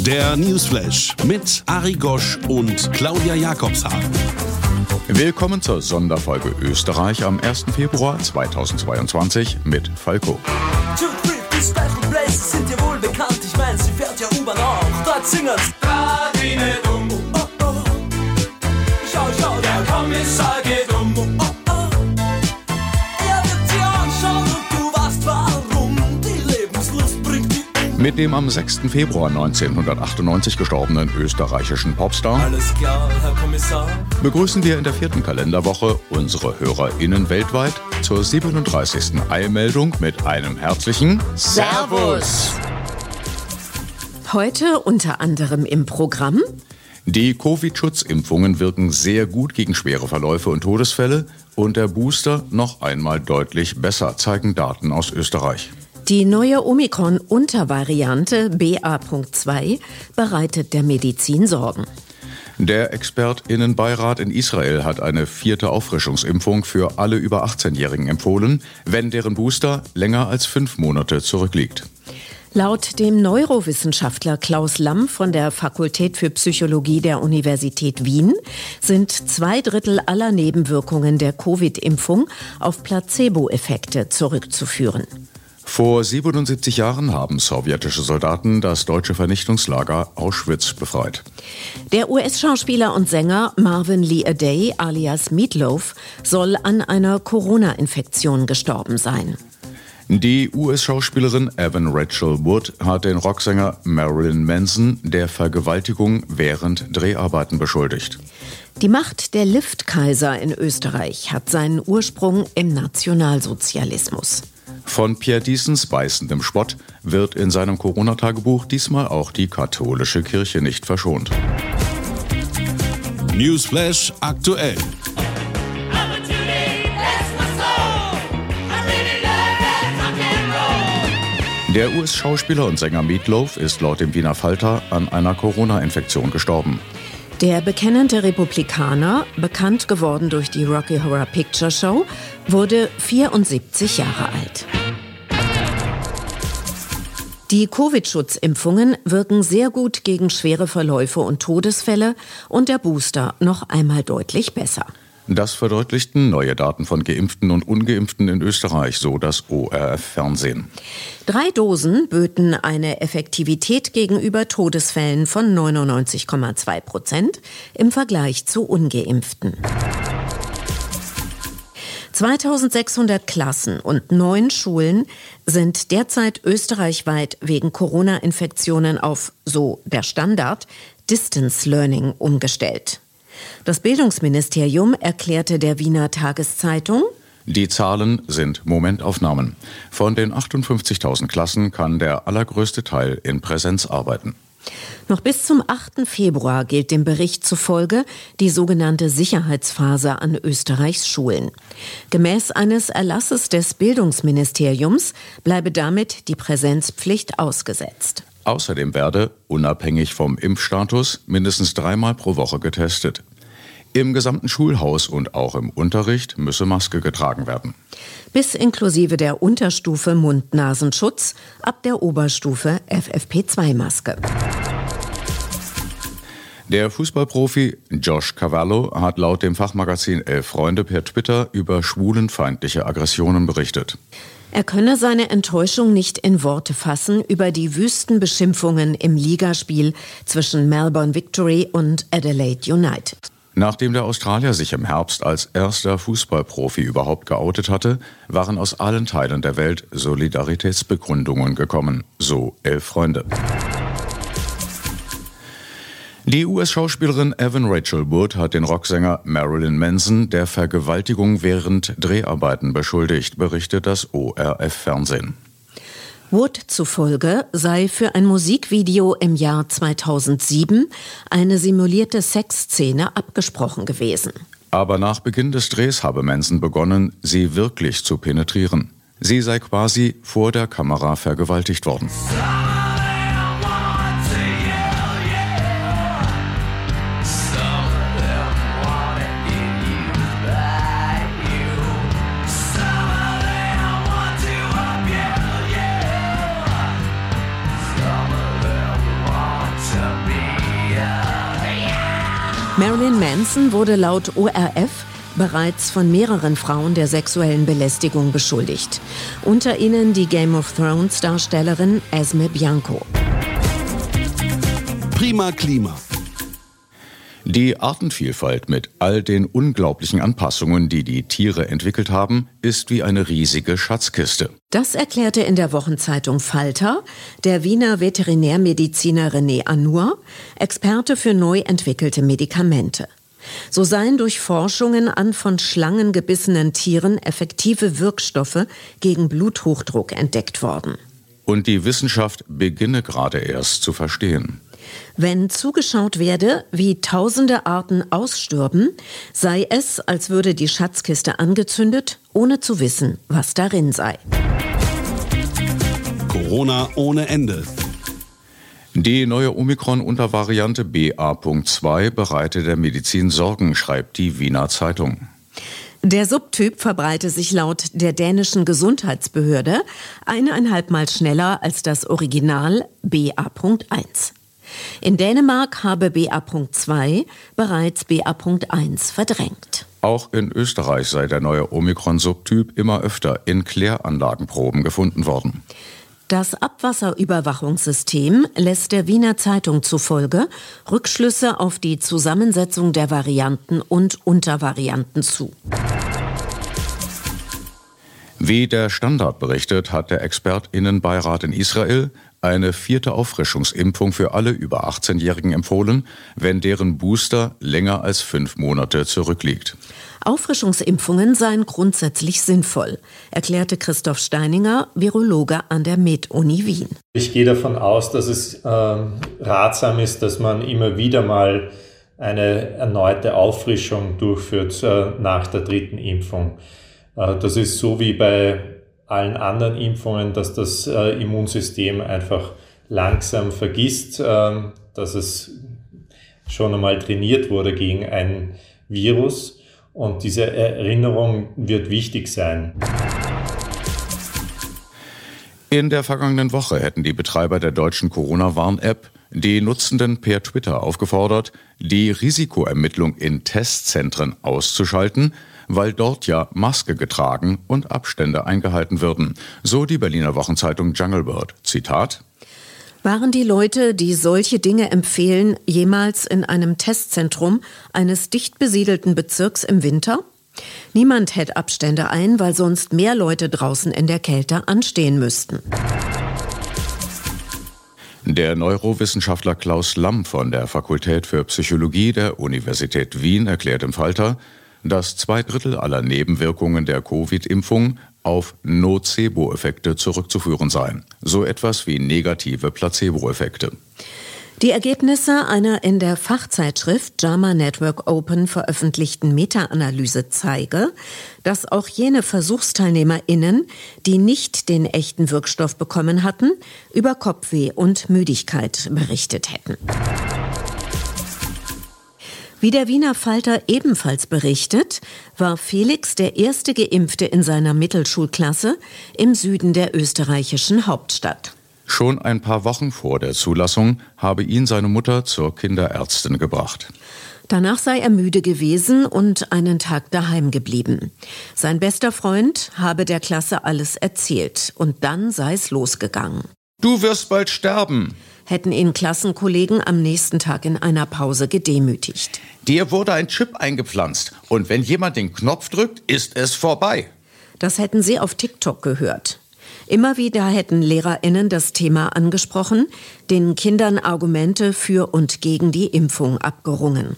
Der Newsflash mit Ari Gosch und Claudia Jakobshagen. Willkommen zur Sonderfolge Österreich am 1. Februar 2022 mit Falco. Two, three, die Special Places sind dir wohl bekannt. Ich mein, sie fährt ja U-Bahn auch. Dort singen's. Radine Mit dem am 6. Februar 1998 gestorbenen österreichischen Popstar Alles klar, Herr Kommissar. begrüßen wir in der vierten Kalenderwoche unsere HörerInnen weltweit zur 37. Eilmeldung mit einem herzlichen Servus! Heute unter anderem im Programm Die Covid-Schutzimpfungen wirken sehr gut gegen schwere Verläufe und Todesfälle und der Booster noch einmal deutlich besser, zeigen Daten aus Österreich. Die neue Omikron-Untervariante BA.2 bereitet der Medizin Sorgen. Der ExpertInnenbeirat in Israel hat eine vierte Auffrischungsimpfung für alle über 18-Jährigen empfohlen, wenn deren Booster länger als fünf Monate zurückliegt. Laut dem Neurowissenschaftler Klaus Lamm von der Fakultät für Psychologie der Universität Wien sind zwei Drittel aller Nebenwirkungen der Covid-Impfung auf Placebo-Effekte zurückzuführen. Vor 77 Jahren haben sowjetische Soldaten das deutsche Vernichtungslager Auschwitz befreit. Der US-Schauspieler und Sänger Marvin Lee Aday alias Meatloaf soll an einer Corona-Infektion gestorben sein. Die US-Schauspielerin Evan Rachel Wood hat den Rocksänger Marilyn Manson der Vergewaltigung während Dreharbeiten beschuldigt. Die Macht der Liftkaiser in Österreich hat seinen Ursprung im Nationalsozialismus. Von Pierre Diesens beißendem Spott wird in seinem Corona-Tagebuch diesmal auch die katholische Kirche nicht verschont. Newsflash aktuell. Der US-Schauspieler und Sänger Meatloaf ist laut dem Wiener Falter an einer Corona-Infektion gestorben. Der bekennende Republikaner, bekannt geworden durch die Rocky Horror Picture Show, wurde 74 Jahre alt. Die Covid-Schutzimpfungen wirken sehr gut gegen schwere Verläufe und Todesfälle und der Booster noch einmal deutlich besser. Das verdeutlichten neue Daten von Geimpften und Ungeimpften in Österreich, so das ORF-Fernsehen. Drei Dosen böten eine Effektivität gegenüber Todesfällen von 99,2 Prozent im Vergleich zu ungeimpften. 2600 Klassen und neun Schulen sind derzeit österreichweit wegen Corona-Infektionen auf, so der Standard, Distance Learning umgestellt. Das Bildungsministerium erklärte der Wiener Tageszeitung, Die Zahlen sind Momentaufnahmen. Von den 58.000 Klassen kann der allergrößte Teil in Präsenz arbeiten. Noch bis zum 8. Februar gilt dem Bericht zufolge die sogenannte Sicherheitsphase an Österreichs Schulen. Gemäß eines Erlasses des Bildungsministeriums bleibe damit die Präsenzpflicht ausgesetzt. Außerdem werde, unabhängig vom Impfstatus, mindestens dreimal pro Woche getestet. Im gesamten Schulhaus und auch im Unterricht müsse Maske getragen werden. Bis inklusive der Unterstufe Mund-Nasenschutz, ab der Oberstufe FFP2-Maske. Der Fußballprofi Josh Cavallo hat laut dem Fachmagazin Elf Freunde per Twitter über schwulenfeindliche Aggressionen berichtet. Er könne seine Enttäuschung nicht in Worte fassen über die wüsten Beschimpfungen im Ligaspiel zwischen Melbourne Victory und Adelaide United. Nachdem der Australier sich im Herbst als erster Fußballprofi überhaupt geoutet hatte, waren aus allen Teilen der Welt Solidaritätsbegründungen gekommen, so Elf Freunde. Die US-Schauspielerin Evan Rachel Wood hat den Rocksänger Marilyn Manson der Vergewaltigung während Dreharbeiten beschuldigt, berichtet das ORF-Fernsehen. Wood zufolge sei für ein Musikvideo im Jahr 2007 eine simulierte Sexszene abgesprochen gewesen. Aber nach Beginn des Drehs habe Manson begonnen, sie wirklich zu penetrieren. Sie sei quasi vor der Kamera vergewaltigt worden. Marilyn Manson wurde laut ORF bereits von mehreren Frauen der sexuellen Belästigung beschuldigt. Unter ihnen die Game of Thrones Darstellerin Esme Bianco. Prima Klima. Die Artenvielfalt mit all den unglaublichen Anpassungen, die die Tiere entwickelt haben, ist wie eine riesige Schatzkiste. Das erklärte in der Wochenzeitung Falter der Wiener Veterinärmediziner René Anur, Experte für neu entwickelte Medikamente. So seien durch Forschungen an von Schlangen gebissenen Tieren effektive Wirkstoffe gegen Bluthochdruck entdeckt worden. Und die Wissenschaft beginne gerade erst zu verstehen. Wenn zugeschaut werde, wie tausende Arten ausstürben, sei es, als würde die Schatzkiste angezündet, ohne zu wissen, was darin sei. Corona ohne Ende. Die neue Omikron-Untervariante BA.2 bereite der Medizin Sorgen, schreibt die Wiener Zeitung. Der Subtyp verbreite sich laut der dänischen Gesundheitsbehörde eineinhalb Mal schneller als das Original BA.1. In Dänemark habe BA.2 bereits BA.1 verdrängt. Auch in Österreich sei der neue Omikron-Subtyp immer öfter in Kläranlagenproben gefunden worden. Das Abwasserüberwachungssystem lässt der Wiener Zeitung zufolge Rückschlüsse auf die Zusammensetzung der Varianten und Untervarianten zu. Wie der Standard berichtet, hat der Expertinnenbeirat in Israel eine vierte Auffrischungsimpfung für alle über 18-Jährigen empfohlen, wenn deren Booster länger als fünf Monate zurückliegt. Auffrischungsimpfungen seien grundsätzlich sinnvoll, erklärte Christoph Steininger, Virologe an der Med-Uni Wien. Ich gehe davon aus, dass es äh, ratsam ist, dass man immer wieder mal eine erneute Auffrischung durchführt äh, nach der dritten Impfung. Äh, das ist so wie bei allen anderen Impfungen, dass das äh, Immunsystem einfach langsam vergisst, äh, dass es schon einmal trainiert wurde gegen ein Virus und diese Erinnerung wird wichtig sein. In der vergangenen Woche hätten die Betreiber der deutschen Corona-Warn-App die Nutzenden per Twitter aufgefordert, die Risikoermittlung in Testzentren auszuschalten, weil dort ja Maske getragen und Abstände eingehalten würden. So die Berliner Wochenzeitung Jungle Bird. Zitat waren die Leute, die solche Dinge empfehlen, jemals in einem Testzentrum eines dicht besiedelten Bezirks im Winter? Niemand hält Abstände ein, weil sonst mehr Leute draußen in der Kälte anstehen müssten. Der Neurowissenschaftler Klaus Lamm von der Fakultät für Psychologie der Universität Wien erklärt im Falter, dass zwei Drittel aller Nebenwirkungen der Covid-Impfung auf Nocebo-Effekte zurückzuführen seien, so etwas wie negative Placebo-Effekte. Die Ergebnisse einer in der Fachzeitschrift JAMA Network Open veröffentlichten Meta-Analyse zeige, dass auch jene VersuchsteilnehmerInnen, die nicht den echten Wirkstoff bekommen hatten, über Kopfweh und Müdigkeit berichtet hätten. Wie der Wiener Falter ebenfalls berichtet, war Felix der erste Geimpfte in seiner Mittelschulklasse im Süden der österreichischen Hauptstadt. Schon ein paar Wochen vor der Zulassung habe ihn seine Mutter zur Kinderärztin gebracht. Danach sei er müde gewesen und einen Tag daheim geblieben. Sein bester Freund habe der Klasse alles erzählt und dann sei es losgegangen. Du wirst bald sterben, hätten ihn Klassenkollegen am nächsten Tag in einer Pause gedemütigt. Dir wurde ein Chip eingepflanzt und wenn jemand den Knopf drückt, ist es vorbei. Das hätten sie auf TikTok gehört. Immer wieder hätten Lehrerinnen das Thema angesprochen, den Kindern Argumente für und gegen die Impfung abgerungen.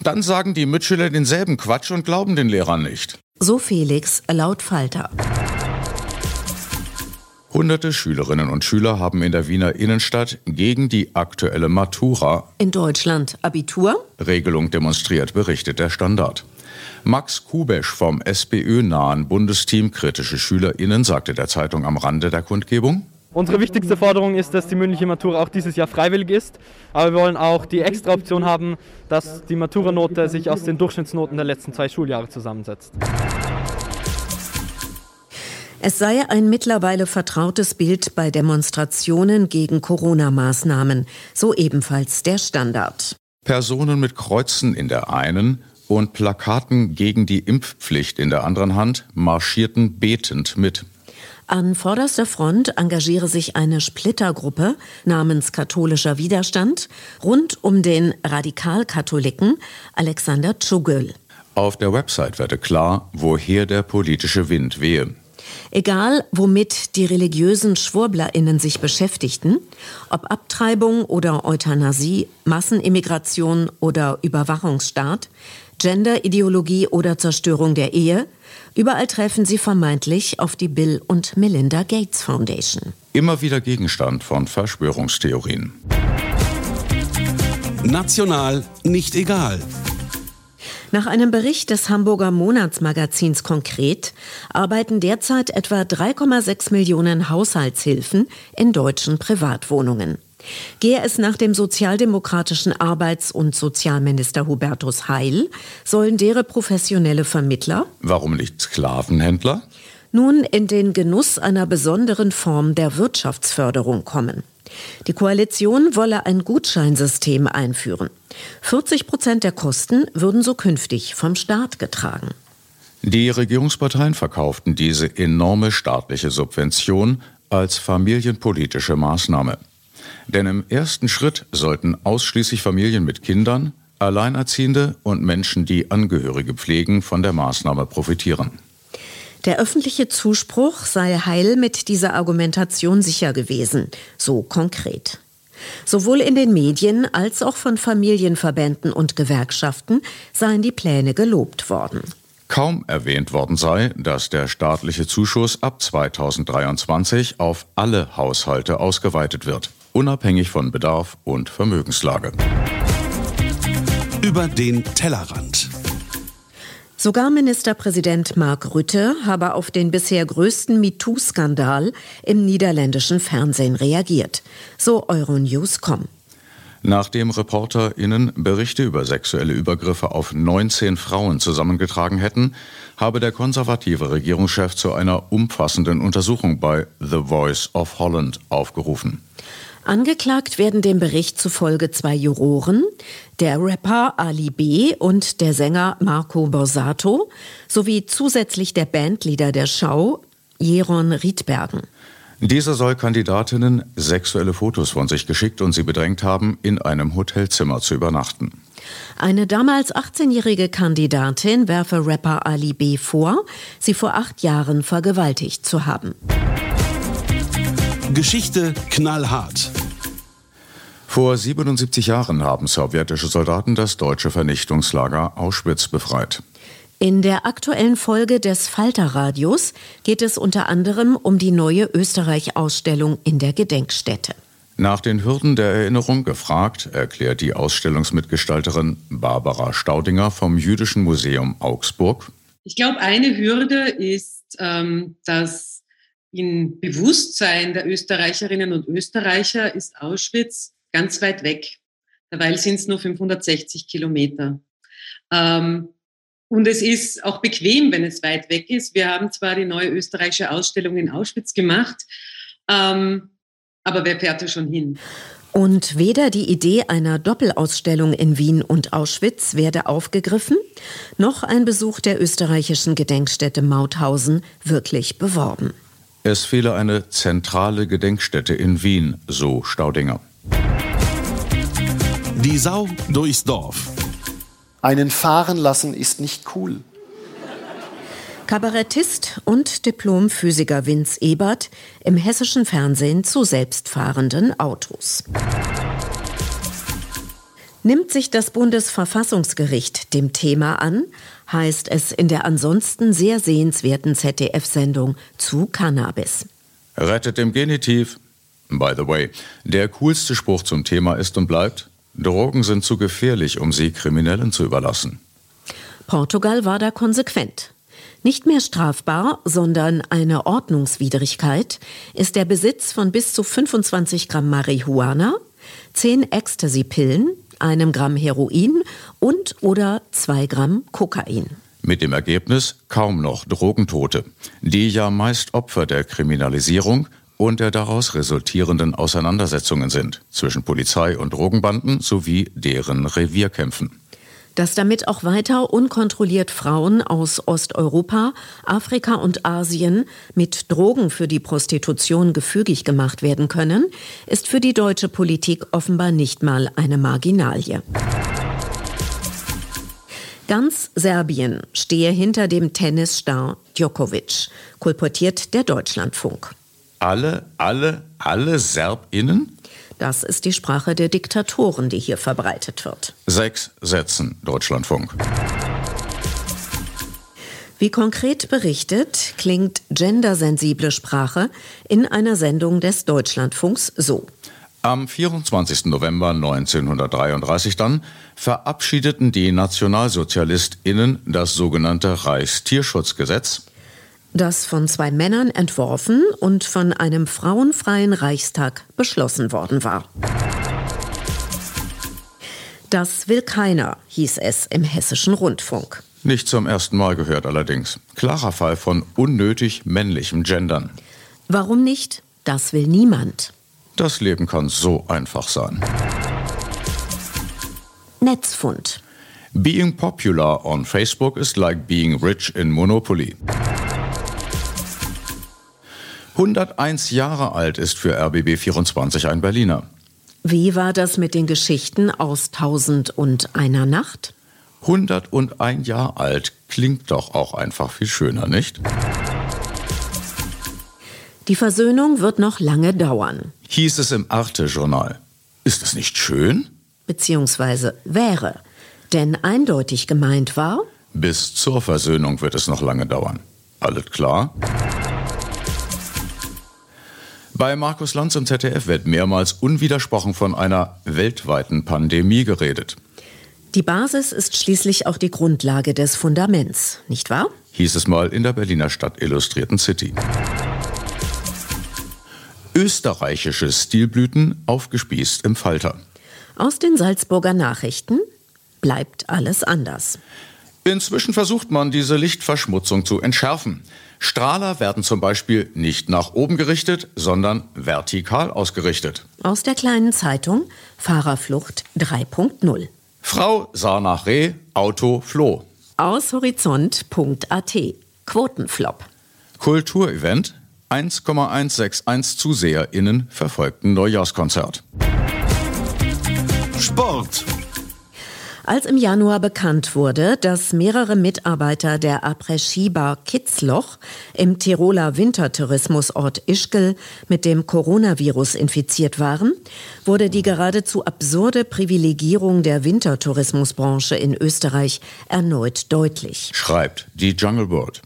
Dann sagen die Mitschüler denselben Quatsch und glauben den Lehrern nicht. So Felix laut Falter. Hunderte Schülerinnen und Schüler haben in der Wiener Innenstadt gegen die aktuelle Matura In Deutschland Abitur? Regelung demonstriert, berichtet der Standard. Max Kubesch vom SPÖ-nahen Bundesteam Kritische SchülerInnen sagte der Zeitung am Rande der Kundgebung. Unsere wichtigste Forderung ist, dass die mündliche Matura auch dieses Jahr freiwillig ist. Aber wir wollen auch die extra Option haben, dass die Maturanote sich aus den Durchschnittsnoten der letzten zwei Schuljahre zusammensetzt. Es sei ein mittlerweile vertrautes Bild bei Demonstrationen gegen Corona-Maßnahmen, so ebenfalls der Standard. Personen mit Kreuzen in der einen und Plakaten gegen die Impfpflicht in der anderen Hand marschierten betend mit. An vorderster Front engagiere sich eine Splittergruppe namens Katholischer Widerstand rund um den Radikalkatholiken Alexander Tschugel. Auf der Website werde klar, woher der politische Wind wehe. Egal, womit die religiösen SchwurblerInnen sich beschäftigten, ob Abtreibung oder Euthanasie, Massenimmigration oder Überwachungsstaat, Genderideologie oder Zerstörung der Ehe, überall treffen sie vermeintlich auf die Bill und Melinda Gates Foundation. Immer wieder Gegenstand von Verschwörungstheorien. National nicht egal. Nach einem Bericht des Hamburger Monatsmagazins Konkret arbeiten derzeit etwa 3,6 Millionen Haushaltshilfen in deutschen Privatwohnungen. Gehe es nach dem sozialdemokratischen Arbeits- und Sozialminister Hubertus Heil, sollen deren professionelle Vermittler, Warum nicht Sklavenhändler? nun in den Genuss einer besonderen Form der Wirtschaftsförderung kommen. Die Koalition wolle ein Gutscheinsystem einführen. 40 Prozent der Kosten würden so künftig vom Staat getragen. Die Regierungsparteien verkauften diese enorme staatliche Subvention als familienpolitische Maßnahme. Denn im ersten Schritt sollten ausschließlich Familien mit Kindern, Alleinerziehende und Menschen, die Angehörige pflegen, von der Maßnahme profitieren. Der öffentliche Zuspruch sei heil mit dieser Argumentation sicher gewesen, so konkret. Sowohl in den Medien als auch von Familienverbänden und Gewerkschaften seien die Pläne gelobt worden. Kaum erwähnt worden sei, dass der staatliche Zuschuss ab 2023 auf alle Haushalte ausgeweitet wird, unabhängig von Bedarf und Vermögenslage. Über den Tellerrand. Sogar Ministerpräsident Mark Rutte habe auf den bisher größten MeToo-Skandal im niederländischen Fernsehen reagiert. So Euronews.com. Nachdem ReporterInnen Berichte über sexuelle Übergriffe auf 19 Frauen zusammengetragen hätten, habe der konservative Regierungschef zu einer umfassenden Untersuchung bei The Voice of Holland aufgerufen. Angeklagt werden dem Bericht zufolge zwei Juroren, der Rapper Ali B. und der Sänger Marco Borsato sowie zusätzlich der Bandleader der Schau, Jeron Riedbergen. Dieser soll Kandidatinnen sexuelle Fotos von sich geschickt und sie bedrängt haben, in einem Hotelzimmer zu übernachten. Eine damals 18-jährige Kandidatin werfe Rapper Ali B. vor, sie vor acht Jahren vergewaltigt zu haben. Geschichte knallhart. Vor 77 Jahren haben sowjetische Soldaten das deutsche Vernichtungslager Auschwitz befreit. In der aktuellen Folge des Falter-Radios geht es unter anderem um die neue Österreich-Ausstellung in der Gedenkstätte. Nach den Hürden der Erinnerung gefragt, erklärt die Ausstellungsmitgestalterin Barbara Staudinger vom Jüdischen Museum Augsburg. Ich glaube, eine Hürde ist, ähm, dass im Bewusstsein der Österreicherinnen und Österreicher ist Auschwitz ganz weit weg. Dabei sind es nur 560 Kilometer. Ähm, und es ist auch bequem, wenn es weit weg ist. Wir haben zwar die neue österreichische Ausstellung in Auschwitz gemacht, ähm, aber wer fährt da schon hin? Und weder die Idee einer Doppelausstellung in Wien und Auschwitz werde aufgegriffen, noch ein Besuch der österreichischen Gedenkstätte Mauthausen wirklich beworben. Es fehle eine zentrale Gedenkstätte in Wien, so Staudinger. Die Sau durchs Dorf. Einen fahren lassen ist nicht cool. Kabarettist und Diplomphysiker Vince Ebert im hessischen Fernsehen zu selbstfahrenden Autos. Nimmt sich das Bundesverfassungsgericht dem Thema an, heißt es in der ansonsten sehr sehenswerten ZDF-Sendung zu Cannabis. Rettet im Genitiv. By the way, der coolste Spruch zum Thema ist und bleibt, Drogen sind zu gefährlich, um sie Kriminellen zu überlassen. Portugal war da konsequent. Nicht mehr strafbar, sondern eine Ordnungswidrigkeit ist der Besitz von bis zu 25 Gramm Marihuana, 10 Ecstasy-Pillen, einem Gramm Heroin und oder zwei Gramm Kokain. Mit dem Ergebnis kaum noch Drogentote, die ja meist Opfer der Kriminalisierung und der daraus resultierenden Auseinandersetzungen sind zwischen Polizei und Drogenbanden sowie deren Revierkämpfen dass damit auch weiter unkontrolliert Frauen aus Osteuropa, Afrika und Asien mit Drogen für die Prostitution gefügig gemacht werden können, ist für die deutsche Politik offenbar nicht mal eine Marginalie. Ganz Serbien stehe hinter dem Tennisstar Djokovic, kolportiert der Deutschlandfunk. Alle, alle, alle Serbinnen? Das ist die Sprache der Diktatoren, die hier verbreitet wird. Sechs Sätzen Deutschlandfunk. Wie konkret berichtet, klingt gendersensible Sprache in einer Sendung des Deutschlandfunks so. Am 24. November 1933 dann verabschiedeten die Nationalsozialistinnen das sogenannte Reichstierschutzgesetz, das von zwei Männern entworfen und von einem frauenfreien Reichstag beschlossen worden war. Das will keiner, hieß es im hessischen Rundfunk. Nicht zum ersten Mal gehört allerdings. Klarer Fall von unnötig männlichem Gendern. Warum nicht? Das will niemand. Das Leben kann so einfach sein. Netzfund. Being popular on Facebook is like being rich in Monopoly. 101 Jahre alt ist für RBB 24 ein Berliner. Wie war das mit den Geschichten aus Tausend und einer Nacht? 101 Jahre alt klingt doch auch einfach viel schöner, nicht? Die Versöhnung wird noch lange dauern. Hieß es im Arte-Journal. Ist es nicht schön? Beziehungsweise wäre. Denn eindeutig gemeint war. Bis zur Versöhnung wird es noch lange dauern. Alles klar? Bei Markus Lanz im ZDF wird mehrmals unwidersprochen von einer weltweiten Pandemie geredet. Die Basis ist schließlich auch die Grundlage des Fundaments, nicht wahr? Hieß es mal in der Berliner Stadt Illustrierten City. Österreichische Stilblüten aufgespießt im Falter. Aus den Salzburger Nachrichten bleibt alles anders. Inzwischen versucht man, diese Lichtverschmutzung zu entschärfen. Strahler werden zum Beispiel nicht nach oben gerichtet, sondern vertikal ausgerichtet. Aus der kleinen Zeitung Fahrerflucht 3.0. Frau sah nach Reh, Auto floh. Aus horizont.at. Quotenflop. Kulturevent. 1,161 ZuseherInnen verfolgten Neujahrskonzert. Sport. Als im Januar bekannt wurde, dass mehrere Mitarbeiter der Après-Ski-Bar Kitzloch im Tiroler Wintertourismusort Ischgl mit dem Coronavirus infiziert waren, wurde die geradezu absurde Privilegierung der Wintertourismusbranche in Österreich erneut deutlich. Schreibt die Jungle World.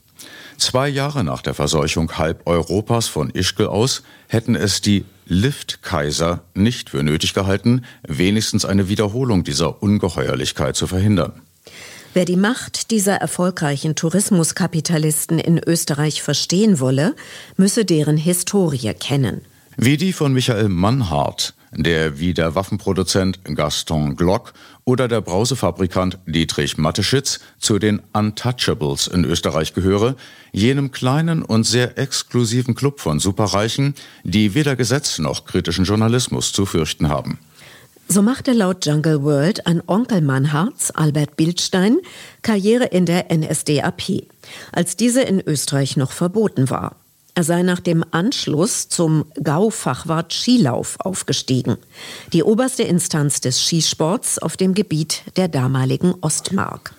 Zwei Jahre nach der Verseuchung halb Europas von Ischgl aus hätten es die Lift-Kaiser nicht für nötig gehalten, wenigstens eine Wiederholung dieser Ungeheuerlichkeit zu verhindern. Wer die Macht dieser erfolgreichen Tourismuskapitalisten in Österreich verstehen wolle, müsse deren Historie kennen. Wie die von Michael Mannhardt, der wie der Waffenproduzent Gaston Glock oder der Brausefabrikant Dietrich Mateschitz zu den Untouchables in Österreich gehöre, jenem kleinen und sehr exklusiven Club von Superreichen, die weder Gesetz noch kritischen Journalismus zu fürchten haben. So machte laut Jungle World ein Onkel Mannhards, Albert Bildstein, Karriere in der NSDAP, als diese in Österreich noch verboten war. Er sei nach dem Anschluss zum Gau-Fachwart Skilauf aufgestiegen, die oberste Instanz des Skisports auf dem Gebiet der damaligen Ostmark.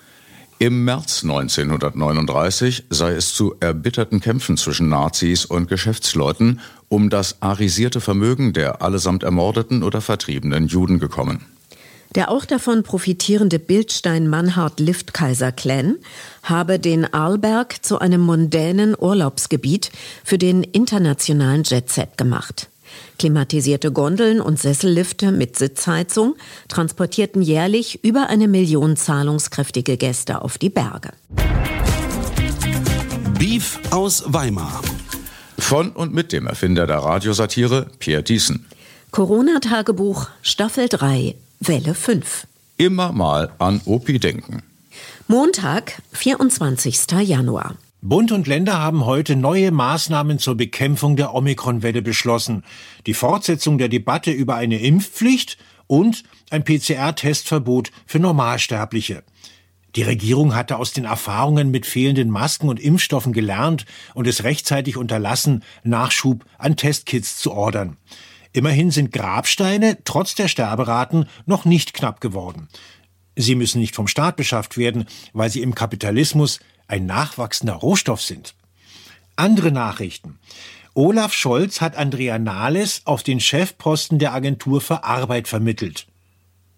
Im März 1939 sei es zu erbitterten Kämpfen zwischen Nazis und Geschäftsleuten um das arisierte Vermögen der allesamt ermordeten oder vertriebenen Juden gekommen. Der auch davon profitierende Bildstein-Mannhardt-Liftkaiser-Clan habe den Arlberg zu einem mondänen Urlaubsgebiet für den internationalen Jetset gemacht. Klimatisierte Gondeln und Sessellifte mit Sitzheizung transportierten jährlich über eine Million zahlungskräftige Gäste auf die Berge. Beef aus Weimar. Von und mit dem Erfinder der Radiosatire Pierre Thiessen. Corona-Tagebuch Staffel 3 Welle 5. Immer mal an Opi denken. Montag, 24. Januar. Bund und Länder haben heute neue Maßnahmen zur Bekämpfung der Omikron-Welle beschlossen. Die Fortsetzung der Debatte über eine Impfpflicht und ein PCR-Testverbot für Normalsterbliche. Die Regierung hatte aus den Erfahrungen mit fehlenden Masken und Impfstoffen gelernt und es rechtzeitig unterlassen, Nachschub an Testkits zu ordern. Immerhin sind Grabsteine trotz der Sterberaten noch nicht knapp geworden. Sie müssen nicht vom Staat beschafft werden, weil sie im Kapitalismus ein nachwachsender Rohstoff sind. Andere Nachrichten. Olaf Scholz hat Andrea Nahles auf den Chefposten der Agentur für Arbeit vermittelt.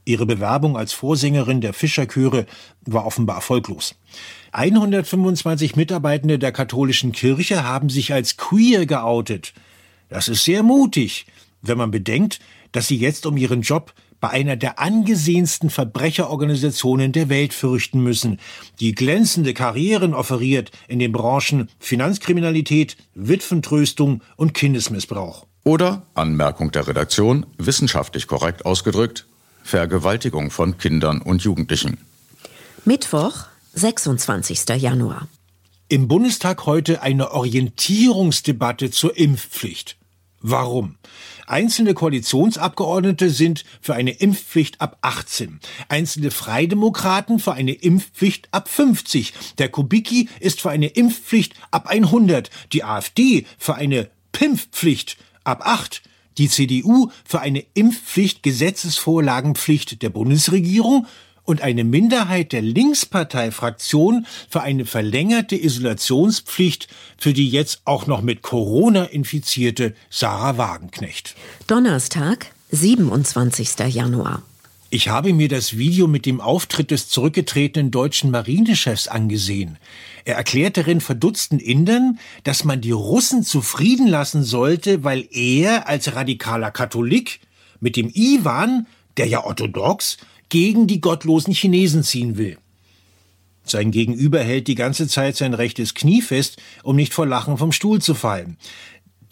Ihre Bewerbung als Vorsängerin der Fischerchöre war offenbar erfolglos. 125 Mitarbeitende der katholischen Kirche haben sich als queer geoutet. Das ist sehr mutig, wenn man bedenkt, dass sie jetzt um ihren Job bei einer der angesehensten Verbrecherorganisationen der Welt fürchten müssen, die glänzende Karrieren offeriert in den Branchen Finanzkriminalität, Witwentröstung und Kindesmissbrauch. Oder, Anmerkung der Redaktion, wissenschaftlich korrekt ausgedrückt, Vergewaltigung von Kindern und Jugendlichen. Mittwoch, 26. Januar. Im Bundestag heute eine Orientierungsdebatte zur Impfpflicht. Warum? Einzelne Koalitionsabgeordnete sind für eine Impfpflicht ab 18. Einzelne Freidemokraten für eine Impfpflicht ab 50. Der Kubicki ist für eine Impfpflicht ab 100. Die AfD für eine Pimpfpflicht ab 8. Die CDU für eine Impfpflicht Gesetzesvorlagenpflicht der Bundesregierung und eine Minderheit der Linksparteifraktion für eine verlängerte Isolationspflicht für die jetzt auch noch mit Corona infizierte Sarah Wagenknecht. Donnerstag, 27. Januar. Ich habe mir das Video mit dem Auftritt des zurückgetretenen deutschen Marinechefs angesehen. Er erklärt darin verdutzten Indern, dass man die Russen zufrieden lassen sollte, weil er als radikaler Katholik mit dem Iwan, der ja orthodox, gegen die gottlosen Chinesen ziehen will. Sein Gegenüber hält die ganze Zeit sein rechtes Knie fest, um nicht vor Lachen vom Stuhl zu fallen.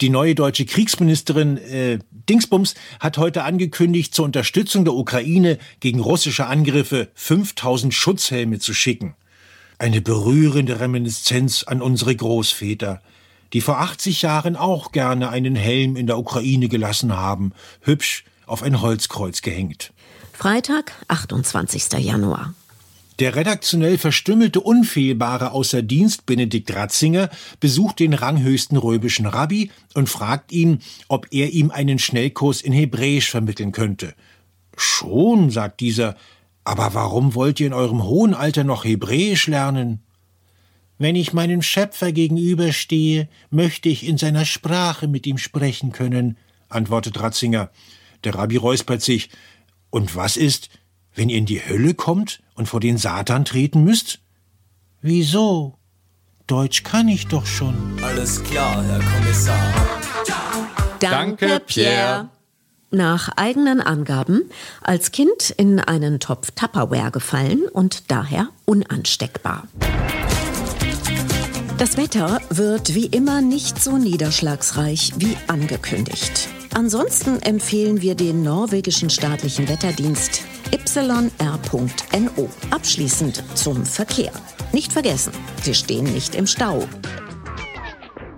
Die neue deutsche Kriegsministerin äh, Dingsbums hat heute angekündigt, zur Unterstützung der Ukraine gegen russische Angriffe 5000 Schutzhelme zu schicken. Eine berührende Reminiszenz an unsere Großväter, die vor 80 Jahren auch gerne einen Helm in der Ukraine gelassen haben, hübsch auf ein Holzkreuz gehängt. Freitag, 28. Januar. Der redaktionell verstümmelte Unfehlbare außer Dienst Benedikt Ratzinger besucht den ranghöchsten römischen Rabbi und fragt ihn, ob er ihm einen Schnellkurs in Hebräisch vermitteln könnte. Schon, sagt dieser, aber warum wollt ihr in eurem hohen Alter noch Hebräisch lernen? Wenn ich meinem Schöpfer gegenüberstehe, möchte ich in seiner Sprache mit ihm sprechen können, antwortet Ratzinger. Der Rabbi räuspert sich. Und was ist, wenn ihr in die Hölle kommt und vor den Satan treten müsst? Wieso? Deutsch kann ich doch schon. Alles klar, Herr Kommissar. Danke, Pierre. Nach eigenen Angaben als Kind in einen Topf Tupperware gefallen und daher unansteckbar. Das Wetter wird wie immer nicht so niederschlagsreich wie angekündigt. Ansonsten empfehlen wir den norwegischen staatlichen Wetterdienst yr.no. Abschließend zum Verkehr. Nicht vergessen, Sie stehen nicht im Stau.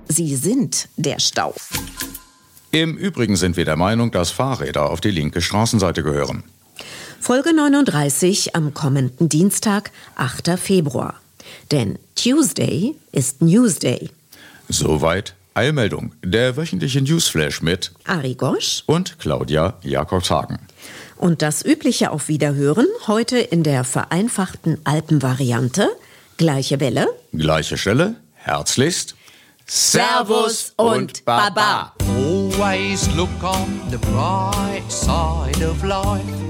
Sie sind der Stau. Im Übrigen sind wir der Meinung, dass Fahrräder auf die linke Straßenseite gehören. Folge 39 am kommenden Dienstag, 8. Februar. Denn Tuesday ist Newsday. Soweit Eilmeldung, der wöchentliche Newsflash mit Ari Gosch und Claudia Jakobshagen. Und das übliche Auf Wiederhören heute in der vereinfachten Alpenvariante. Gleiche Welle. Gleiche Stelle. Herzlichst. Servus und Baba. Always look on the bright side of life.